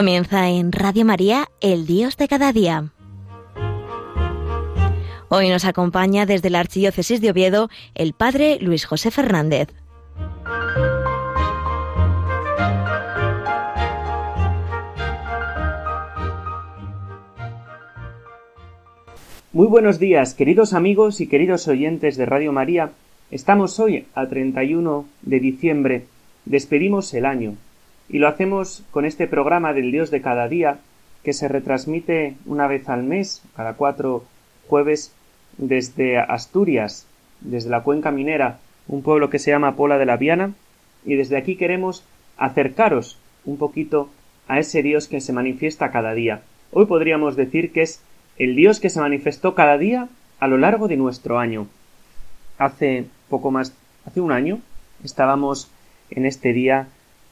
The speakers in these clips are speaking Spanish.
Comienza en Radio María, el Dios de cada día. Hoy nos acompaña desde la Archidiócesis de Oviedo el Padre Luis José Fernández. Muy buenos días, queridos amigos y queridos oyentes de Radio María. Estamos hoy a 31 de diciembre. Despedimos el año y lo hacemos con este programa del Dios de cada día que se retransmite una vez al mes, cada cuatro jueves, desde Asturias, desde la cuenca minera, un pueblo que se llama Pola de la Viana, y desde aquí queremos acercaros un poquito a ese Dios que se manifiesta cada día. Hoy podríamos decir que es el Dios que se manifestó cada día a lo largo de nuestro año. Hace poco más, hace un año, estábamos en este día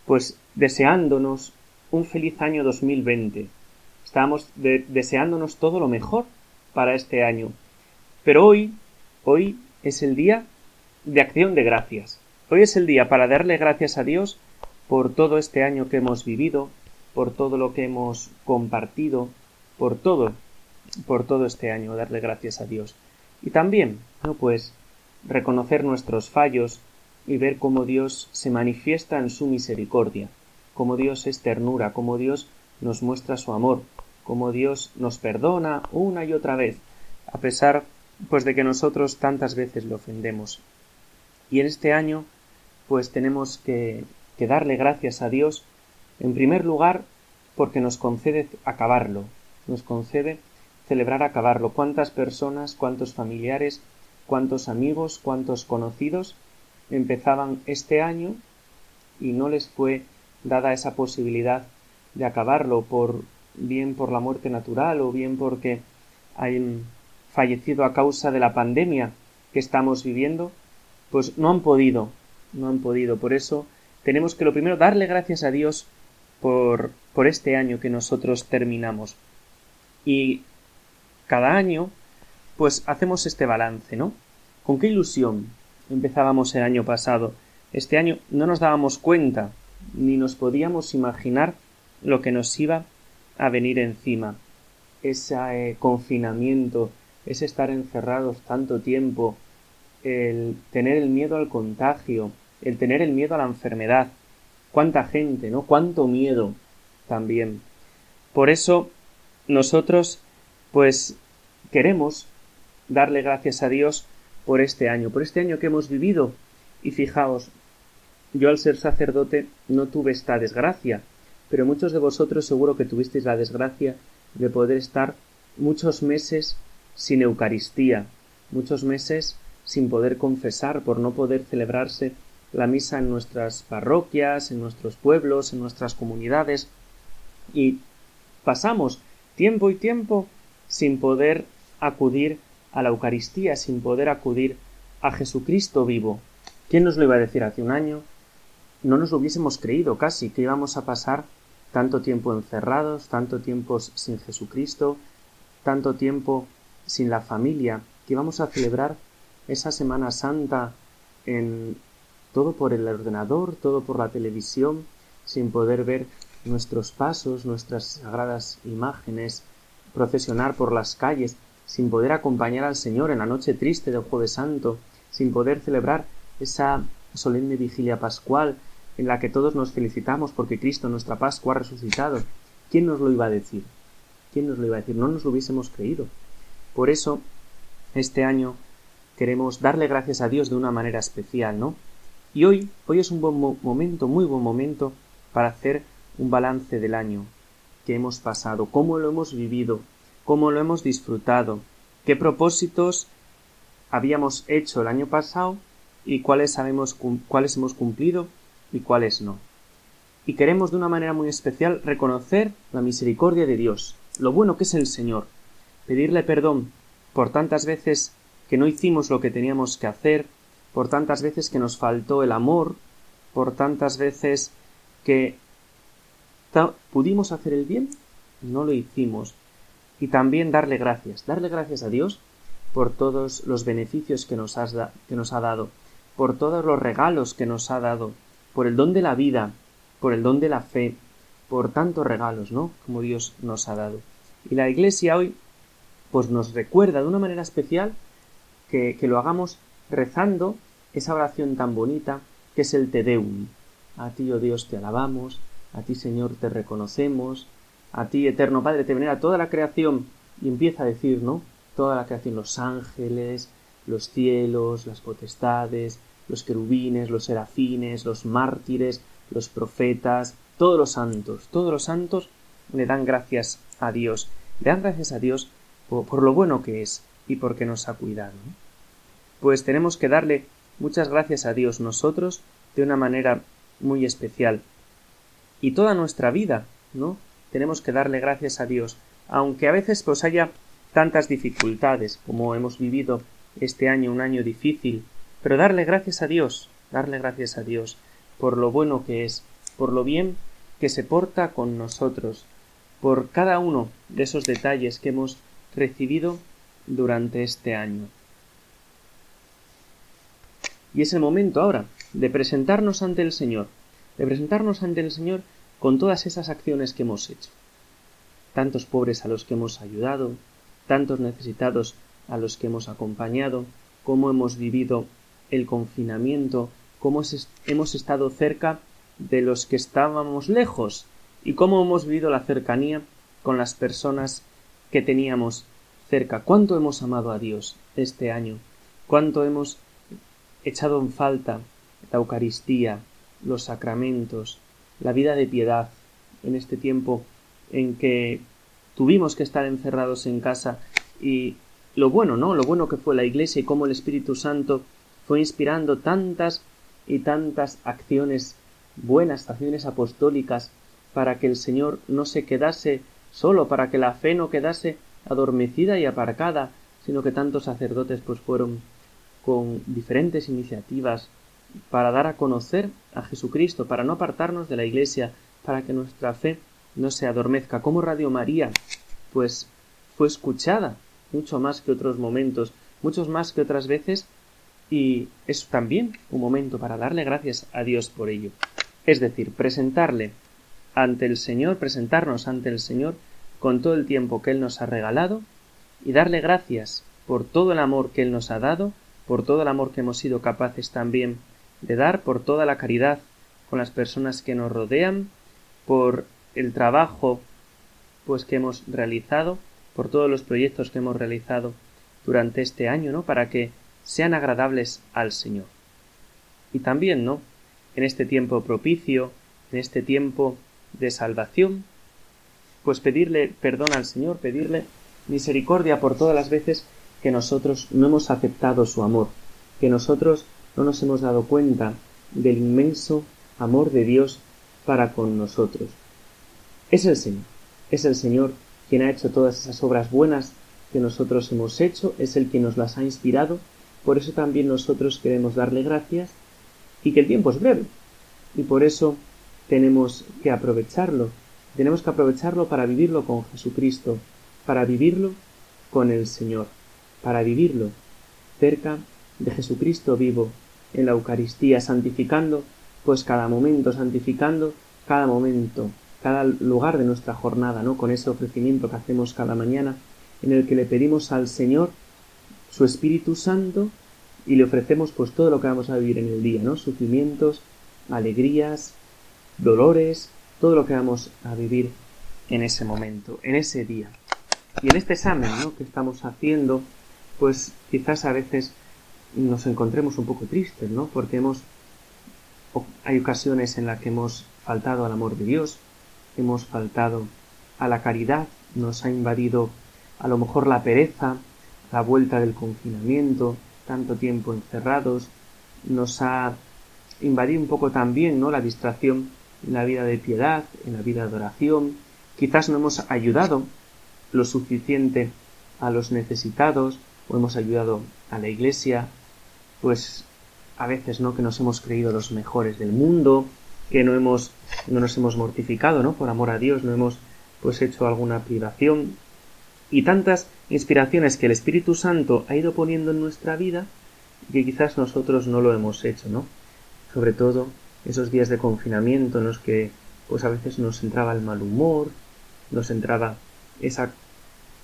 pues deseándonos un feliz año 2020. Estábamos deseándonos todo lo mejor para este año. Pero hoy, hoy es el día de acción de gracias. Hoy es el día para darle gracias a Dios por todo este año que hemos vivido, por todo lo que hemos compartido, por todo, por todo este año, darle gracias a Dios. Y también, no pues, reconocer nuestros fallos, y ver cómo Dios se manifiesta en su misericordia, cómo Dios es ternura, cómo Dios nos muestra su amor, cómo Dios nos perdona una y otra vez, a pesar pues de que nosotros tantas veces le ofendemos. Y en este año pues tenemos que, que darle gracias a Dios, en primer lugar, porque nos concede acabarlo, nos concede celebrar acabarlo. ¿Cuántas personas, cuántos familiares, cuántos amigos, cuántos conocidos empezaban este año y no les fue dada esa posibilidad de acabarlo por bien por la muerte natural o bien porque han fallecido a causa de la pandemia que estamos viviendo, pues no han podido, no han podido. Por eso tenemos que lo primero darle gracias a Dios por, por este año que nosotros terminamos. Y cada año, pues hacemos este balance, ¿no? ¿Con qué ilusión empezábamos el año pasado. Este año no nos dábamos cuenta ni nos podíamos imaginar lo que nos iba a venir encima. Ese eh, confinamiento, ese estar encerrados tanto tiempo, el tener el miedo al contagio, el tener el miedo a la enfermedad. Cuánta gente, ¿no? Cuánto miedo también. Por eso nosotros pues queremos darle gracias a Dios por este año, por este año que hemos vivido. Y fijaos, yo al ser sacerdote no tuve esta desgracia, pero muchos de vosotros seguro que tuvisteis la desgracia de poder estar muchos meses sin Eucaristía, muchos meses sin poder confesar, por no poder celebrarse la misa en nuestras parroquias, en nuestros pueblos, en nuestras comunidades, y pasamos tiempo y tiempo sin poder acudir a la Eucaristía sin poder acudir a Jesucristo vivo. ¿Quién nos lo iba a decir hace un año? No nos lo hubiésemos creído casi que íbamos a pasar tanto tiempo encerrados, tanto tiempo sin Jesucristo, tanto tiempo sin la familia, que íbamos a celebrar esa Semana Santa en todo por el ordenador, todo por la televisión, sin poder ver nuestros pasos, nuestras sagradas imágenes, procesionar por las calles, sin poder acompañar al Señor en la noche triste del Jueves Santo, sin poder celebrar esa solemne vigilia pascual en la que todos nos felicitamos porque Cristo, nuestra Pascua, ha resucitado. ¿Quién nos lo iba a decir? ¿Quién nos lo iba a decir? No nos lo hubiésemos creído. Por eso, este año queremos darle gracias a Dios de una manera especial, ¿no? Y hoy, hoy es un buen momento, muy buen momento, para hacer un balance del año que hemos pasado, cómo lo hemos vivido, cómo lo hemos disfrutado, qué propósitos habíamos hecho el año pasado y cuáles, sabemos, cuáles hemos cumplido y cuáles no. Y queremos de una manera muy especial reconocer la misericordia de Dios, lo bueno que es el Señor, pedirle perdón por tantas veces que no hicimos lo que teníamos que hacer, por tantas veces que nos faltó el amor, por tantas veces que pudimos hacer el bien, no lo hicimos, y también darle gracias, darle gracias a Dios por todos los beneficios que nos, que nos ha dado, por todos los regalos que nos ha dado, por el don de la vida, por el don de la fe, por tantos regalos, ¿no? Como Dios nos ha dado. Y la Iglesia hoy, pues nos recuerda de una manera especial que, que lo hagamos rezando esa oración tan bonita que es el Te Deum. A ti, oh Dios, te alabamos, a ti, Señor, te reconocemos, a ti, eterno Padre, te venera toda la creación. Y empieza a decir, ¿no? Toda la creación, los ángeles, los cielos, las potestades, los querubines, los serafines, los mártires, los profetas, todos los santos, todos los santos le dan gracias a Dios, le dan gracias a Dios por, lo bueno que es y porque nos ha cuidado. Pues tenemos que darle muchas gracias a Dios nosotros de una manera muy especial. Y toda nuestra vida, ¿no? Tenemos que darle gracias a Dios, aunque a veces pues haya tantas dificultades como hemos vivido este año, un año difícil, pero darle gracias a Dios, darle gracias a Dios por lo bueno que es, por lo bien que se porta con nosotros, por cada uno de esos detalles que hemos recibido durante este año. Y es el momento ahora de presentarnos ante el Señor, de presentarnos ante el Señor con todas esas acciones que hemos hecho. Tantos pobres a los que hemos ayudado, tantos necesitados a los que hemos acompañado, cómo hemos vivido el confinamiento, cómo hemos estado cerca de los que estábamos lejos y cómo hemos vivido la cercanía con las personas que teníamos cerca. Cuánto hemos amado a Dios este año, cuánto hemos echado en falta la Eucaristía, los sacramentos, la vida de piedad en este tiempo en que tuvimos que estar encerrados en casa y lo bueno, ¿no? Lo bueno que fue la Iglesia y cómo el Espíritu Santo fue inspirando tantas y tantas acciones buenas, acciones apostólicas, para que el Señor no se quedase solo, para que la fe no quedase adormecida y aparcada, sino que tantos sacerdotes pues fueron con diferentes iniciativas para dar a conocer a Jesucristo, para no apartarnos de la Iglesia, para que nuestra fe no se adormezca. Como Radio María, pues fue escuchada mucho más que otros momentos, muchos más que otras veces, y es también un momento para darle gracias a Dios por ello. Es decir, presentarle ante el Señor, presentarnos ante el Señor con todo el tiempo que Él nos ha regalado y darle gracias por todo el amor que Él nos ha dado, por todo el amor que hemos sido capaces también de dar, por toda la caridad con las personas que nos rodean, por el trabajo pues que hemos realizado, por todos los proyectos que hemos realizado durante este año, ¿no? Para que sean agradables al Señor. Y también, ¿no? En este tiempo propicio, en este tiempo de salvación, pues pedirle perdón al Señor, pedirle misericordia por todas las veces que nosotros no hemos aceptado su amor, que nosotros no nos hemos dado cuenta del inmenso amor de Dios para con nosotros. Es el Señor, es el Señor quien ha hecho todas esas obras buenas que nosotros hemos hecho, es el que nos las ha inspirado por eso también nosotros queremos darle gracias y que el tiempo es breve. Y por eso tenemos que aprovecharlo. Tenemos que aprovecharlo para vivirlo con Jesucristo, para vivirlo con el Señor, para vivirlo cerca de Jesucristo vivo en la Eucaristía, santificando pues cada momento, santificando cada momento, cada lugar de nuestra jornada, ¿no? Con ese ofrecimiento que hacemos cada mañana en el que le pedimos al Señor su Espíritu Santo y le ofrecemos pues todo lo que vamos a vivir en el día, ¿no? Sufrimientos, alegrías, dolores, todo lo que vamos a vivir en ese momento, en ese día. Y en este examen, ¿no? que estamos haciendo, pues quizás a veces nos encontremos un poco tristes, ¿no? Porque hemos hay ocasiones en las que hemos faltado al amor de Dios, hemos faltado a la caridad, nos ha invadido a lo mejor la pereza, la vuelta del confinamiento, tanto tiempo encerrados, nos ha invadido un poco también, ¿no? La distracción en la vida de piedad, en la vida de oración. Quizás no hemos ayudado lo suficiente a los necesitados o hemos ayudado a la iglesia, pues a veces, ¿no? Que nos hemos creído los mejores del mundo, que no hemos, no nos hemos mortificado, ¿no? Por amor a Dios, no hemos, pues, hecho alguna privación y tantas inspiraciones que el Espíritu Santo ha ido poniendo en nuestra vida que quizás nosotros no lo hemos hecho, ¿no? Sobre todo esos días de confinamiento en los que pues a veces nos entraba el mal humor, nos entraba esa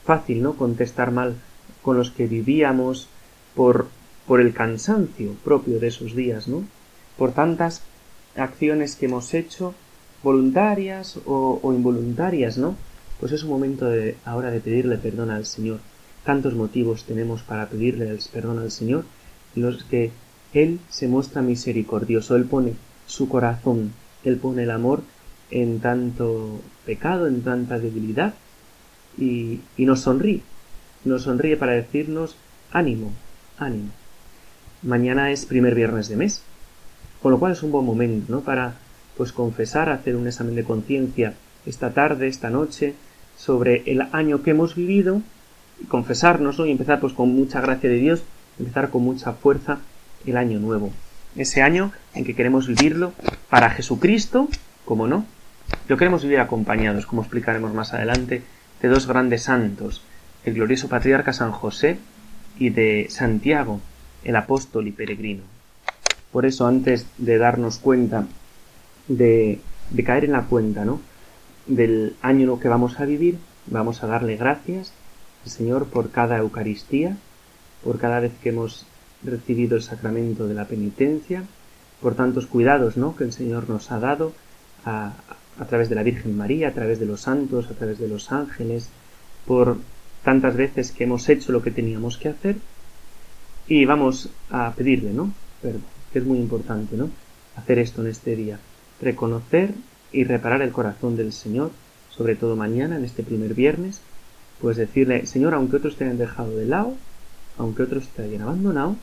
fácil, ¿no? contestar mal con los que vivíamos por por el cansancio propio de esos días, ¿no? Por tantas acciones que hemos hecho, voluntarias o, involuntarias, ¿no? Pues es un momento de, ahora de pedirle perdón al Señor. Tantos motivos tenemos para pedirle perdón al Señor, los que Él se muestra misericordioso, Él pone su corazón, Él pone el amor en tanto pecado, en tanta debilidad, y, y nos sonríe, nos sonríe para decirnos ánimo, ánimo mañana es primer viernes de mes, con lo cual es un buen momento, ¿no? Para, pues, confesar, hacer un examen de conciencia esta tarde, esta noche, sobre el año que hemos vivido, y confesarnos, Y empezar, pues, con mucha gracia de Dios, empezar con mucha fuerza el año nuevo. Ese año en que queremos vivirlo para Jesucristo, como no, lo queremos vivir acompañados, como explicaremos más adelante, de dos grandes santos, el glorioso patriarca San José y de Santiago, el apóstol y peregrino. Por eso, antes de darnos cuenta de, de caer en la cuenta, ¿no? Del año que vamos a vivir, vamos a darle gracias al Señor por cada Eucaristía, por cada vez que hemos recibido el sacramento de la penitencia, por tantos cuidados, ¿no? Que el Señor nos ha dado a, a través de la Virgen María, a través de los santos, a través de los ángeles, por tantas veces que hemos hecho lo que teníamos que hacer y vamos a pedirle, ¿no? Perdón, que es muy importante, ¿no? Hacer esto en este día. Reconocer y reparar el corazón del Señor, sobre todo mañana, en este primer viernes, pues decirle, Señor, aunque otros te hayan dejado de lado, aunque otros te hayan abandonado,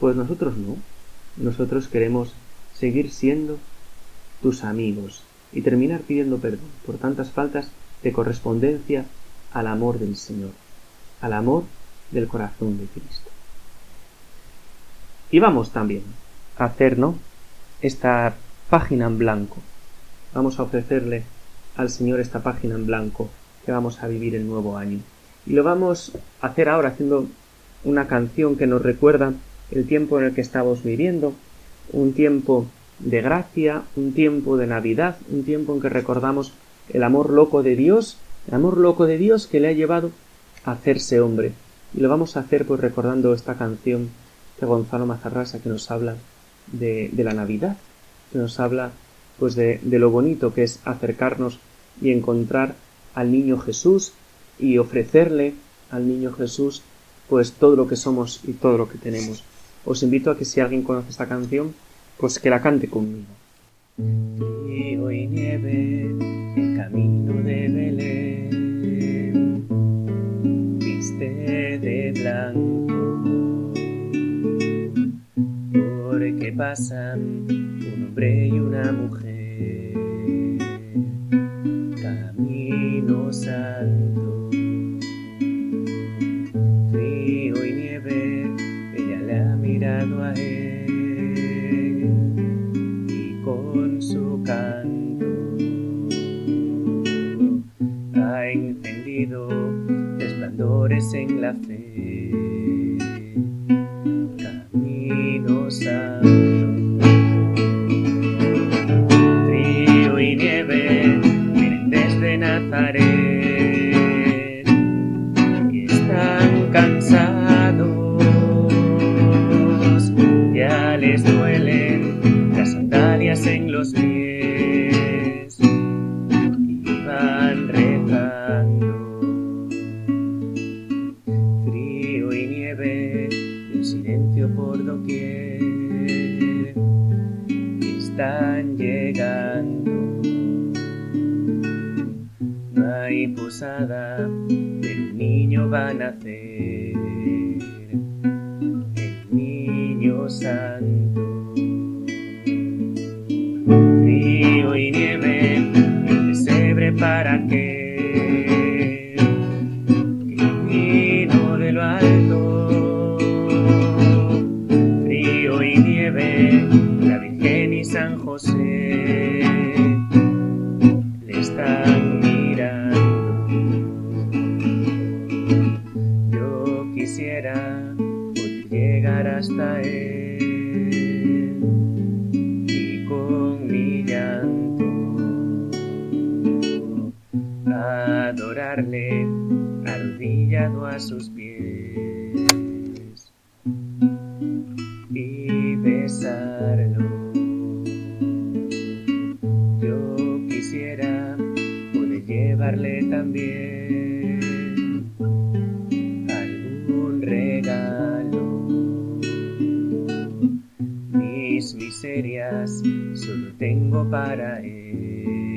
pues nosotros no. Nosotros queremos seguir siendo tus amigos y terminar pidiendo perdón por tantas faltas de correspondencia al amor del Señor, al amor del corazón de Cristo. Y vamos también a hacer, ¿no? Esta página en blanco. Vamos a ofrecerle al Señor esta página en blanco que vamos a vivir el nuevo año. Y lo vamos a hacer ahora haciendo una canción que nos recuerda el tiempo en el que estamos viviendo, un tiempo de gracia, un tiempo de Navidad, un tiempo en que recordamos el amor loco de Dios, el amor loco de Dios que le ha llevado a hacerse hombre. Y lo vamos a hacer pues recordando esta canción de Gonzalo Mazarrasa que nos habla de, la Navidad, que nos habla pues de, lo bonito que es acercarnos y encontrar al niño Jesús y ofrecerle al niño Jesús pues todo lo que somos y todo lo que tenemos. Os invito a que si alguien conoce esta canción, pues que la cante conmigo. Frío y nieve, el camino de Belén, viste de blanco que pasan un hombre y una mujer. Y Mis miserias solo tengo para él.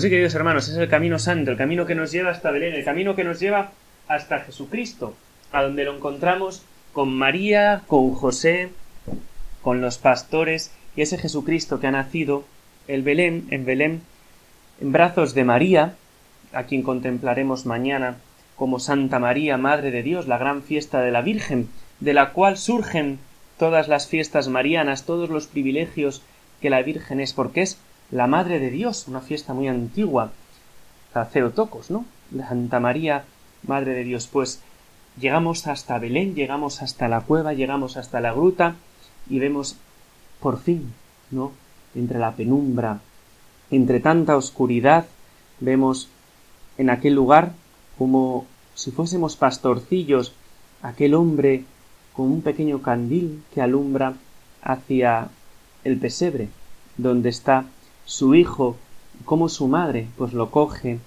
Pues sí, queridos hermanos, es el camino santo, el camino que nos lleva hasta Belén, el camino que nos lleva hasta Jesucristo, a donde lo encontramos con María, con José, con los pastores y ese Jesucristo que ha nacido el Belén, en Belén, en brazos de María, a quien contemplaremos mañana como Santa María, Madre de Dios, la gran fiesta de la Virgen, de la cual surgen todas las fiestas marianas, todos los privilegios que la Virgen es, porque es la Madre de Dios, una fiesta muy antigua, Ceotocos, ¿no? Santa María, Madre de Dios. Pues llegamos hasta Belén, llegamos hasta la cueva, llegamos hasta la gruta y vemos por fin, ¿no? Entre la penumbra, entre tanta oscuridad, vemos en aquel lugar como si fuésemos pastorcillos, aquel hombre con un pequeño candil que alumbra hacia el pesebre, donde está su hijo, como su madre, pues lo coge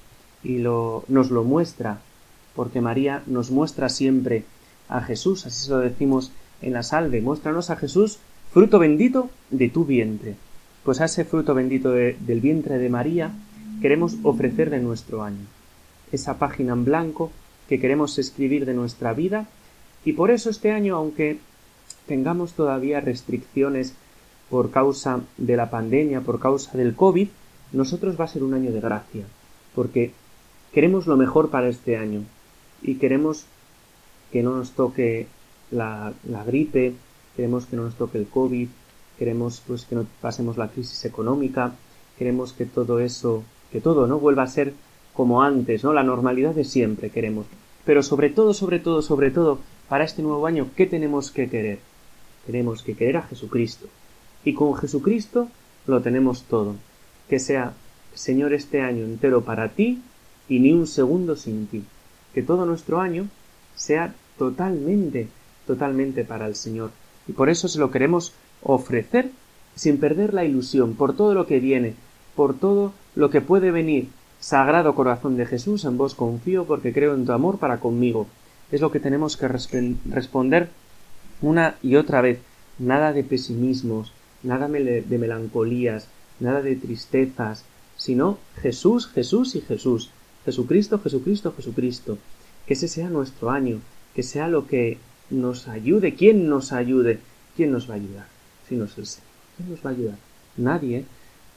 y lo, nos lo muestra, porque María nos muestra siempre a Jesús, así se lo decimos en la salve, muéstranos a Jesús, fruto bendito de tu vientre. Pues a ese fruto bendito del vientre de María queremos ofrecer de nuestro año, esa página en blanco que queremos escribir de nuestra vida, y por eso este año, aunque tengamos todavía restricciones por causa de la pandemia, por causa del COVID, nosotros va a ser un año de gracia, porque queremos lo mejor para este año y queremos que no nos toque la, gripe, queremos que no nos toque el COVID, queremos pues que no pasemos la crisis económica, queremos que todo eso, que todo no vuelva a ser como antes, ¿no? La normalidad de siempre queremos. Pero sobre todo, sobre todo, sobre todo, para este nuevo año, ¿qué tenemos que querer? Tenemos que querer a Jesucristo. Y con Jesucristo lo tenemos todo. Que sea, Señor, este año entero para ti y ni un segundo sin ti. Que todo nuestro año sea totalmente, totalmente para el Señor. Y por eso se lo queremos ofrecer sin perder la ilusión por todo lo que viene, por todo lo que puede venir. Sagrado corazón de Jesús, en vos confío porque creo en tu amor para conmigo. Es lo que tenemos que responder una y otra vez. Nada de pesimismos, nada de melancolías, nada de tristezas, sino Jesús, Jesús y Jesús, Jesucristo, Jesucristo, Jesucristo. Que ese sea nuestro año, que sea lo que nos ayude. ¿Quién nos ayude? ¿Quién nos va a ayudar? Si no es el Señor. ¿Quién nos va a ayudar? Nadie.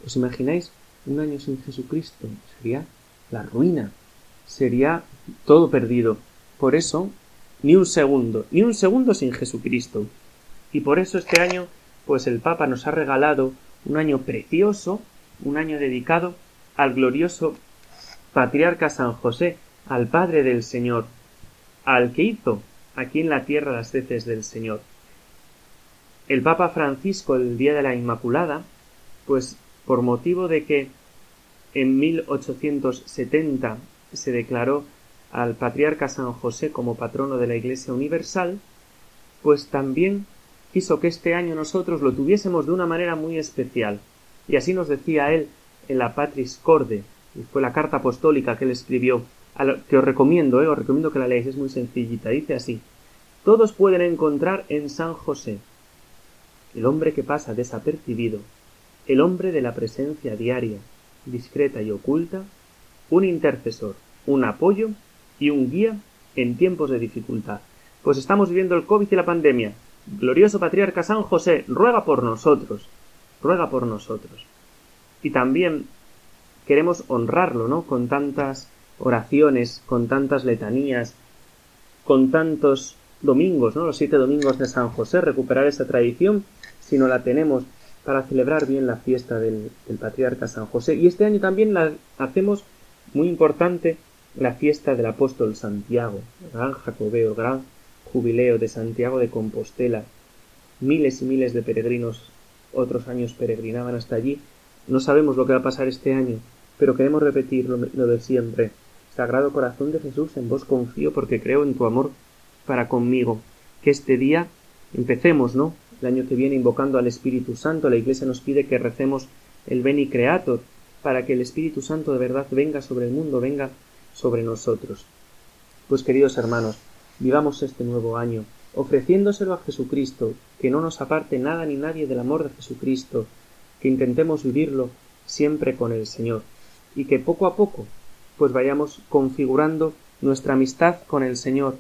¿Os imagináis un año sin Jesucristo? Sería la ruina. Sería todo perdido. Por eso, ni un segundo, ni un segundo sin Jesucristo. Y por eso este año pues el Papa nos ha regalado un año precioso, un año dedicado al glorioso patriarca San José, al Padre del Señor, al que hizo aquí en la tierra las veces del Señor. El Papa Francisco, el día de la Inmaculada, pues por motivo de que en 1870 se declaró al patriarca San José como patrono de la Iglesia Universal, pues también quiso que este año nosotros lo tuviésemos de una manera muy especial. Y así nos decía él en la Patris Corde, y fue la carta apostólica que él escribió, que os recomiendo, eh, os recomiendo que la leáis, es muy sencillita. Dice así: Todos pueden encontrar en San José el hombre que pasa desapercibido, el hombre de la presencia diaria, discreta y oculta, un intercesor, un apoyo y un guía en tiempos de dificultad. Pues estamos viviendo el COVID y la pandemia, Glorioso patriarca San José, ruega por nosotros, ruega por nosotros. Y también queremos honrarlo, ¿no? Con tantas oraciones, con tantas letanías, con tantos domingos, ¿no? Los siete domingos de San José, recuperar esa tradición, si no la tenemos para celebrar bien la fiesta del, patriarca San José. Y este año también la hacemos muy importante la fiesta del apóstol Santiago, gran jacobeo, gran jubileo de Santiago de Compostela. Miles y miles de peregrinos otros años peregrinaban hasta allí. No sabemos lo que va a pasar este año, pero queremos repetir lo, lo de siempre. Sagrado Corazón de Jesús, en vos confío porque creo en tu amor para conmigo. Que este día empecemos, ¿no? El año que viene invocando al Espíritu Santo. La Iglesia nos pide que recemos el Beni Creator para que el Espíritu Santo de verdad venga sobre el mundo, venga sobre nosotros. Pues queridos hermanos, vivamos este nuevo año ofreciéndoselo a Jesucristo, que no nos aparte nada ni nadie del amor de Jesucristo, que intentemos vivirlo siempre con el Señor, y que poco a poco pues vayamos configurando nuestra amistad con el Señor,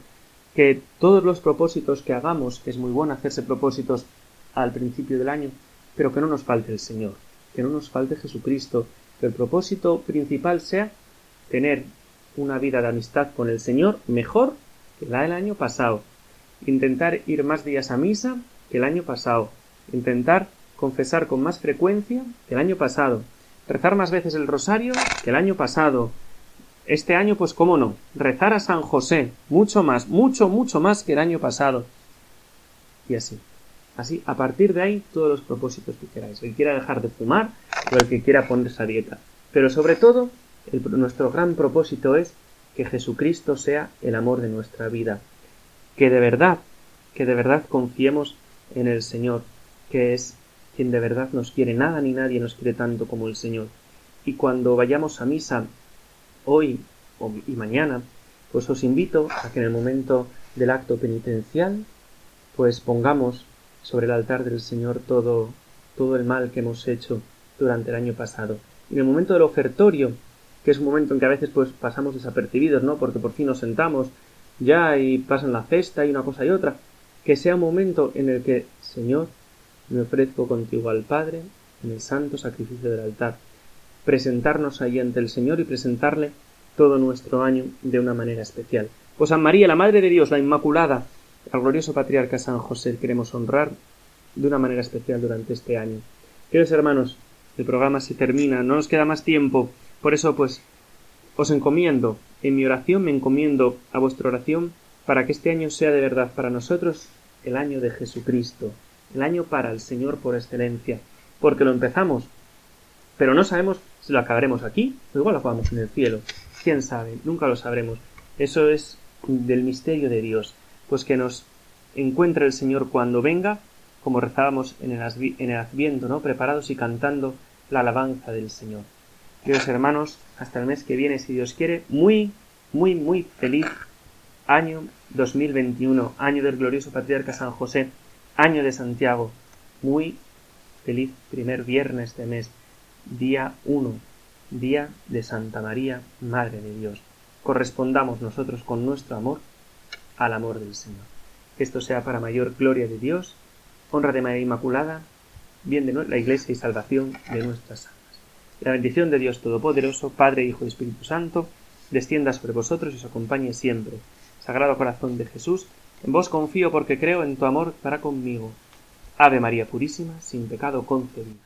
que todos los propósitos que hagamos, es muy bueno hacerse propósitos al principio del año, pero que no nos falte el Señor, que no nos falte Jesucristo, que el propósito principal sea tener una vida de amistad con el Señor mejor que la del año pasado, intentar ir más días a misa que el año pasado, intentar confesar con más frecuencia que el año pasado, rezar más veces el rosario que el año pasado. Este año, pues cómo no, rezar a San José, mucho más, mucho, mucho más que el año pasado. Y así. Así, a partir de ahí, todos los propósitos que queráis. El que quiera dejar de fumar o el que quiera ponerse a dieta. Pero sobre todo, nuestro gran propósito es que Jesucristo sea el amor de nuestra vida, que de verdad, que de verdad confiemos en el Señor, que es quien de verdad nos quiere. Nada ni nadie nos quiere tanto como el Señor. Y cuando vayamos a misa hoy y mañana, pues os invito a que en el momento del acto penitencial, pues pongamos sobre el altar del Señor todo, todo el mal que hemos hecho durante el año pasado. Y en el momento del ofertorio, que es un momento en que a veces pues pasamos desapercibidos, ¿no? Porque por fin nos sentamos ya y pasan la cesta y una cosa y otra, que sea un momento en el que, Señor, me ofrezco contigo al Padre en el santo sacrificio del altar, presentarnos ahí ante el Señor y presentarle todo nuestro año de una manera especial. Pues a María, la Madre de Dios, la Inmaculada, al glorioso patriarca San José, queremos honrar de una manera especial durante este año. Queridos hermanos, el programa se termina, no nos queda más tiempo, por eso pues os encomiendo, en mi oración me encomiendo a vuestra oración para que este año sea de verdad para nosotros el año de Jesucristo, el año para el Señor por excelencia, porque lo empezamos, pero no sabemos si lo acabaremos aquí o igual lo acabamos en el cielo. ¿Quién sabe? Nunca lo sabremos. Eso es del misterio de Dios, pues que nos encuentre el Señor cuando venga, como rezábamos en el, en el Adviento, ¿no? Preparados y cantando la alabanza del Señor. Queridos hermanos, hasta el mes que viene, si Dios quiere, muy, muy, muy feliz año 2021, año del glorioso patriarca San José, año de Santiago, muy feliz primer viernes de mes, día 1, día de Santa María, Madre de Dios. Correspondamos nosotros con nuestro amor al amor del Señor. Que esto sea para mayor gloria de Dios, honra de María Inmaculada, bien de la Iglesia y salvación de nuestras almas. La bendición de Dios Todopoderoso, Padre, Hijo y Espíritu Santo, descienda sobre vosotros y os acompañe siempre. Sagrado Corazón de Jesús, en vos confío porque creo en tu amor para conmigo. Ave María Purísima, sin pecado concebida.